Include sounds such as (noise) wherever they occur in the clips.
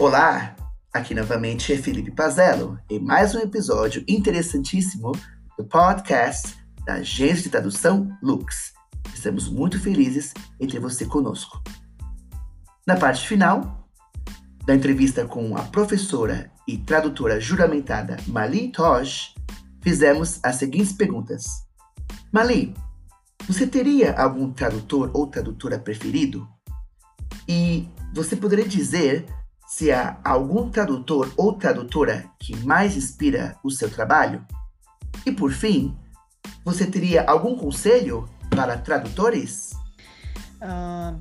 Olá, aqui novamente é Felipe Pazello em mais um episódio interessantíssimo do podcast da Agência de Tradução Lux. Estamos muito felizes em ter você conosco. Na parte final da entrevista com a professora e tradutora juramentada Mali Toj, fizemos as seguintes perguntas. Mali, você teria algum tradutor ou tradutora preferido? E você poderia dizer se há algum tradutor ou tradutora que mais inspira o seu trabalho? E por fim, você teria algum conselho para tradutores? Uh,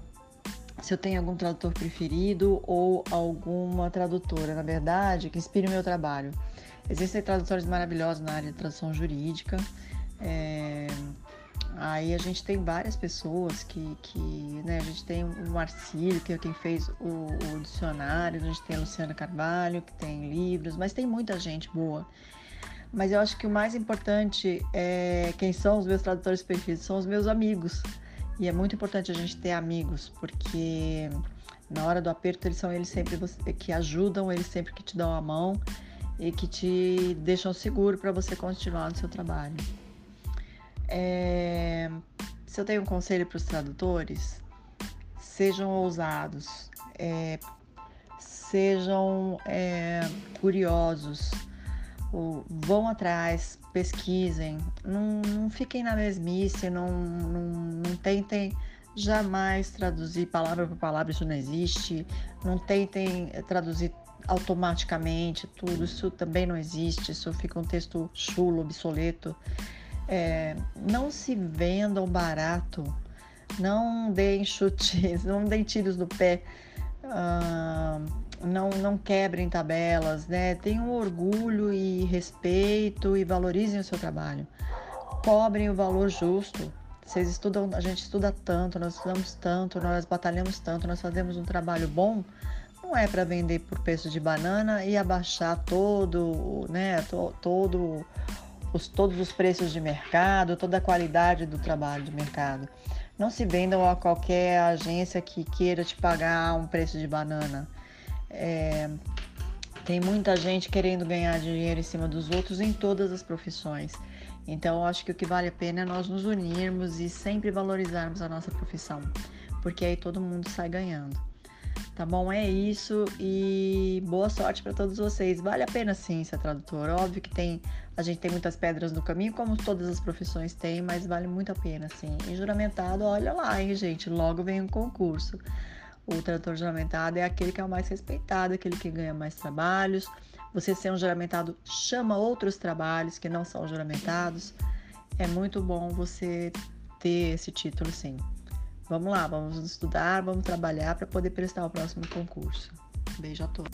se eu tenho algum tradutor preferido ou alguma tradutora, na verdade, que inspire o meu trabalho. Existem tradutores maravilhosos na área de tradução jurídica. É, Aí a gente tem várias pessoas que, que né, a gente tem o Marcílio, que é quem fez o, o, dicionário, a gente tem a Luciana Carvalho, que tem livros, mas tem muita gente boa. Mas eu acho que o mais importante é quem são os meus tradutores perfeitos, são os meus amigos. E é muito importante a gente ter amigos, porque na hora do aperto eles são eles sempre que ajudam, eles sempre que te dão a mão e que te deixam seguro para você continuar no seu trabalho. É, se eu tenho um conselho para os tradutores, sejam ousados, é, sejam é, curiosos, ou, vão atrás, pesquisem, não, não fiquem na mesmice, não, não, não tentem jamais traduzir palavra por palavra, isso não existe, não tentem traduzir automaticamente tudo, isso também não existe, isso fica um texto chulo, obsoleto. É, não se vendam barato, não deem chutes, (laughs) não deem tiros no pé, uh, não, não quebrem tabelas, né? Tenham orgulho e respeito e valorizem o seu trabalho. Cobrem o valor justo. Vocês estudam, a gente estuda tanto, nós estudamos tanto, nós batalhamos tanto, nós fazemos um trabalho bom. Não é para vender por preço de banana e abaixar todo, né, to, todo os, todos os preços de mercado, toda a qualidade do trabalho de mercado. Não se vendam a qualquer agência que queira te pagar um preço de banana. É, tem muita gente querendo ganhar dinheiro em cima dos outros em todas as profissões. Então, eu acho que o que vale a pena é nós nos unirmos e sempre valorizarmos a nossa profissão, porque aí todo mundo sai ganhando. Tá bom? É isso e boa sorte para todos vocês. Vale a pena sim ser tradutor. Óbvio que tem a gente tem muitas pedras no caminho, como todas as profissões têm, mas vale muito a pena sim. E juramentado, olha lá, hein, gente, logo vem um concurso. O tradutor juramentado é aquele que é o mais respeitado, aquele que ganha mais trabalhos. Você ser um juramentado chama outros trabalhos que não são juramentados. É muito bom você ter esse título, sim. Vamos lá, vamos estudar, vamos trabalhar para poder prestar o próximo concurso. Beijo a todos.